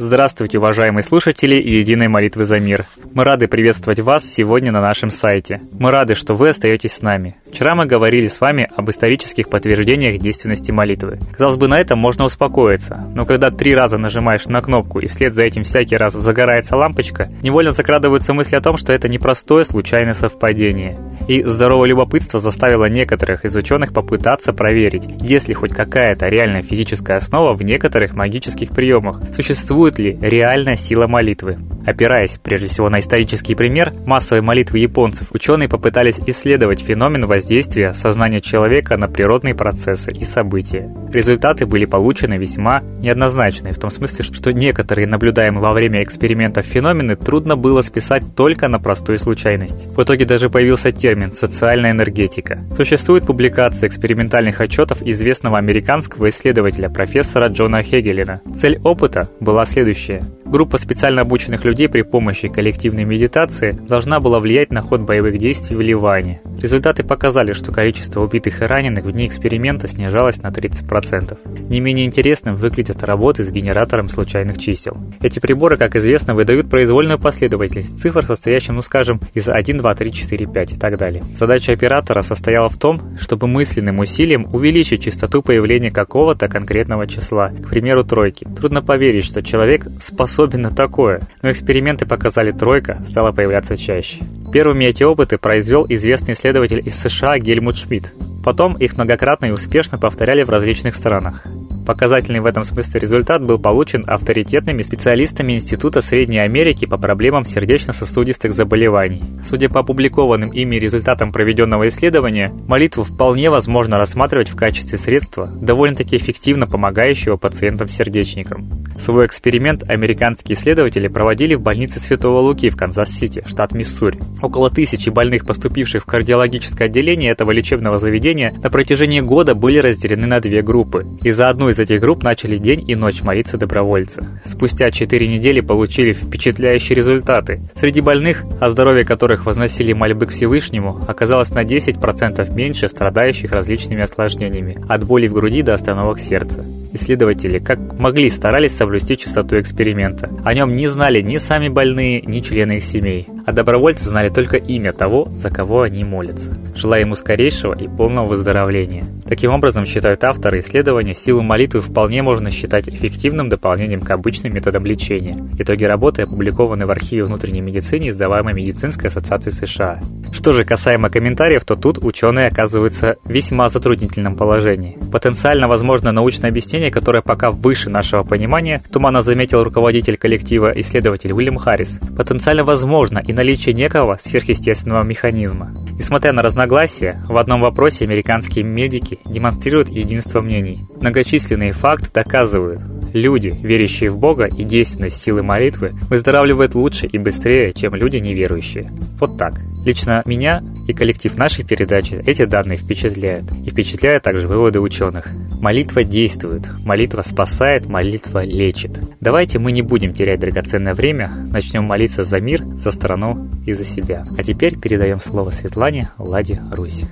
Здравствуйте, уважаемые слушатели Единой молитвы за мир. Мы рады приветствовать вас сегодня на нашем сайте. Мы рады, что вы остаетесь с нами. Вчера мы говорили с вами об исторических подтверждениях действенности молитвы. Казалось бы, на этом можно успокоиться, но когда три раза нажимаешь на кнопку и вслед за этим всякий раз загорается лампочка, невольно закрадываются мысли о том, что это непростое случайное совпадение. И здоровое любопытство заставило некоторых из ученых попытаться проверить, есть ли хоть какая-то реальная физическая основа в некоторых магических приемах, существует ли реальная сила молитвы. Опираясь прежде всего на исторический пример массовой молитвы японцев, ученые попытались исследовать феномен воздействия сознания человека на природные процессы и события. Результаты были получены весьма неоднозначные, в том смысле, что некоторые наблюдаемые во время экспериментов феномены трудно было списать только на простую случайность. В итоге даже появился термин «социальная энергетика». Существует публикация экспериментальных отчетов известного американского исследователя профессора Джона Хегелина. Цель опыта была следующее. Группа специально обученных людей при помощи коллективной медитации должна была влиять на ход боевых действий в Ливане. Результаты показали, что количество убитых и раненых в дни эксперимента снижалось на 30%. Не менее интересным выглядят работы с генератором случайных чисел. Эти приборы, как известно, выдают произвольную последовательность цифр, состоящую, ну скажем, из 1, 2, 3, 4, 5 и так далее. Задача оператора состояла в том, чтобы мысленным усилием увеличить частоту появления какого-то конкретного числа, к примеру, тройки. Трудно поверить, что человек способен на такое, но эксперименты показали тройка стала появляться чаще. Первыми эти опыты произвел известный исследователь из США Гельмут Шмидт. Потом их многократно и успешно повторяли в различных странах. Показательный в этом смысле результат был получен авторитетными специалистами Института Средней Америки по проблемам сердечно-сосудистых заболеваний. Судя по опубликованным ими результатам проведенного исследования, молитву вполне возможно рассматривать в качестве средства, довольно-таки эффективно помогающего пациентам-сердечникам. Свой эксперимент американские исследователи проводили в больнице Святого Луки в Канзас-Сити, штат Миссури. Около тысячи больных, поступивших в кардиологическое отделение этого лечебного заведения, на протяжении года были разделены на две группы. И за одну из из этих групп начали день и ночь молиться добровольцы. Спустя 4 недели получили впечатляющие результаты. Среди больных, о здоровье которых возносили мольбы к Всевышнему, оказалось на 10% меньше страдающих различными осложнениями, от боли в груди до остановок сердца. Исследователи, как могли, старались соблюсти чистоту эксперимента. О нем не знали ни сами больные, ни члены их семей. А добровольцы знали только имя того, за кого они молятся. Желая ему скорейшего и полного выздоровления. Таким образом, считают авторы исследования, силу молитвы вполне можно считать эффективным дополнением к обычным методам лечения. Итоги работы опубликованы в архиве внутренней медицины, издаваемой Медицинской ассоциацией США. Что же касаемо комментариев, то тут ученые оказываются в весьма затруднительном положении. Потенциально возможно научное объяснение, которое пока выше нашего понимания, туманно заметил руководитель коллектива исследователь Уильям Харрис. Потенциально возможно и наличие некого сверхъестественного механизма. Несмотря на разногласия, в одном вопросе американские медики демонстрируют единство мнений. Многочисленные факты доказывают, люди, верящие в Бога и действенность силы молитвы, выздоравливают лучше и быстрее, чем люди неверующие. Вот так. Лично меня и коллектив нашей передачи эти данные впечатляют. И впечатляют также выводы ученых. Молитва действует, молитва спасает, молитва лечит. Давайте мы не будем терять драгоценное время, начнем молиться за мир, за страну и за себя. А теперь передаем слово Светлане Ладе Русь.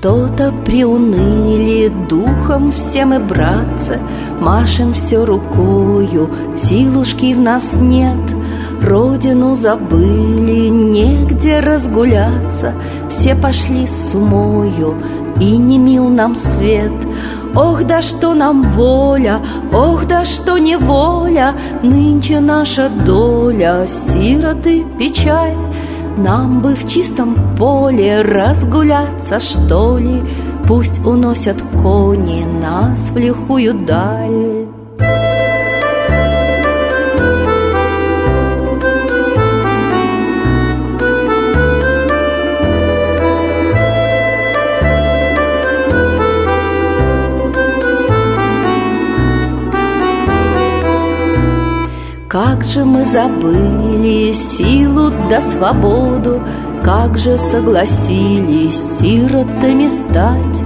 Что-то приуныли духом все мы, братцы, Машем все рукою, силушки в нас нет. Родину забыли, негде разгуляться. Все пошли с умою, и не мил нам свет. Ох, да что нам воля, ох, да что неволя. Нынче наша доля, сироты печаль нам бы в чистом поле разгуляться, что ли? Пусть уносят кони нас в лихую даль Как же мы забыли силу да свободу, Как же согласились сиротами стать,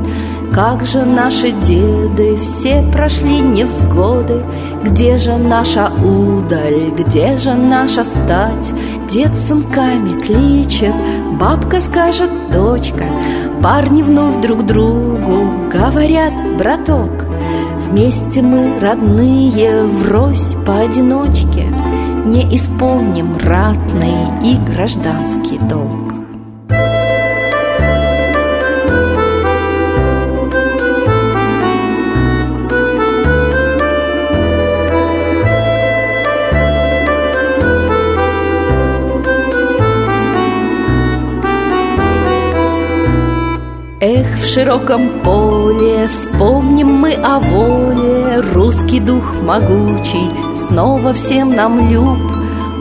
Как же наши деды все прошли невзгоды Где же наша удаль, где же наша стать? Дед сынками кличет, бабка скажет дочка Парни вновь друг другу говорят браток Вместе мы родные, врозь поодиночке. Не исполним ратный и гражданский долг Эх, в широком поле вспомним мы о воле. Русский дух могучий снова всем нам люб.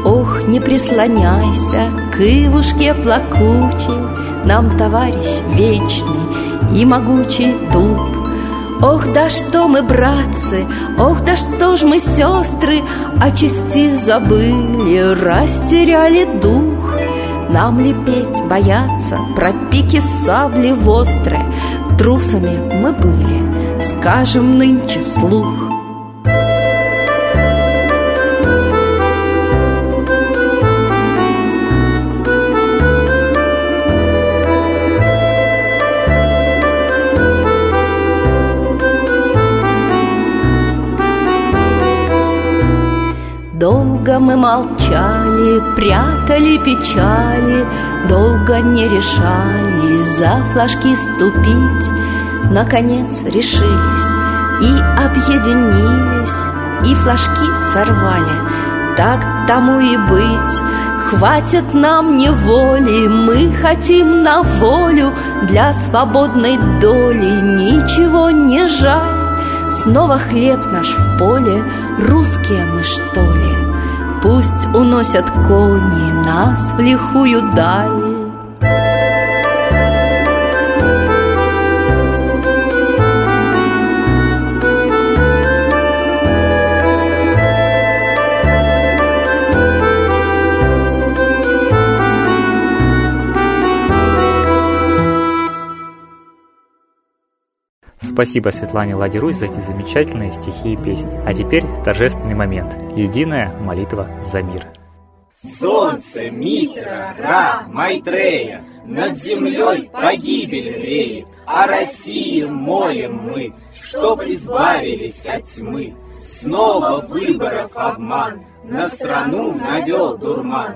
Ох, не прислоняйся к ивушке плакучей. Нам товарищ вечный и могучий дуб. Ох, да что мы, братцы, ох, да что ж мы, сестры О чести забыли, растеряли дух нам ли петь, бояться, про пики сабли вострые. Трусами мы были, скажем нынче вслух Долго мы молчали, прятали печали, Долго не решали за флажки ступить. Наконец решились и объединились, И флажки сорвали, так тому и быть. Хватит нам неволи, мы хотим на волю Для свободной доли ничего не жаль. Снова хлеб наш в поле, русские мы что ли? Пусть уносят кони нас в лихую даль. Спасибо Светлане Ладирусь за эти замечательные стихи и песни. А теперь торжественный момент. Единая молитва за мир. Солнце, Митра, Ра, Майтрея, Над землей погибель реет, О России молим мы, Чтоб избавились от тьмы. Снова выборов обман, На страну навел дурман,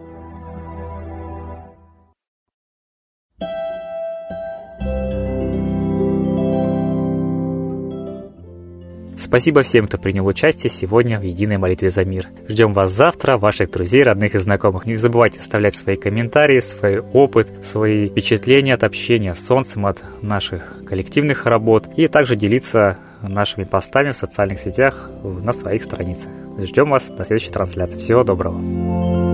Спасибо всем, кто принял участие сегодня в единой молитве за мир. Ждем вас завтра, ваших друзей, родных и знакомых. Не забывайте оставлять свои комментарии, свой опыт, свои впечатления от общения с Солнцем, от наших коллективных работ и также делиться нашими постами в социальных сетях на своих страницах. Ждем вас на следующей трансляции. Всего доброго.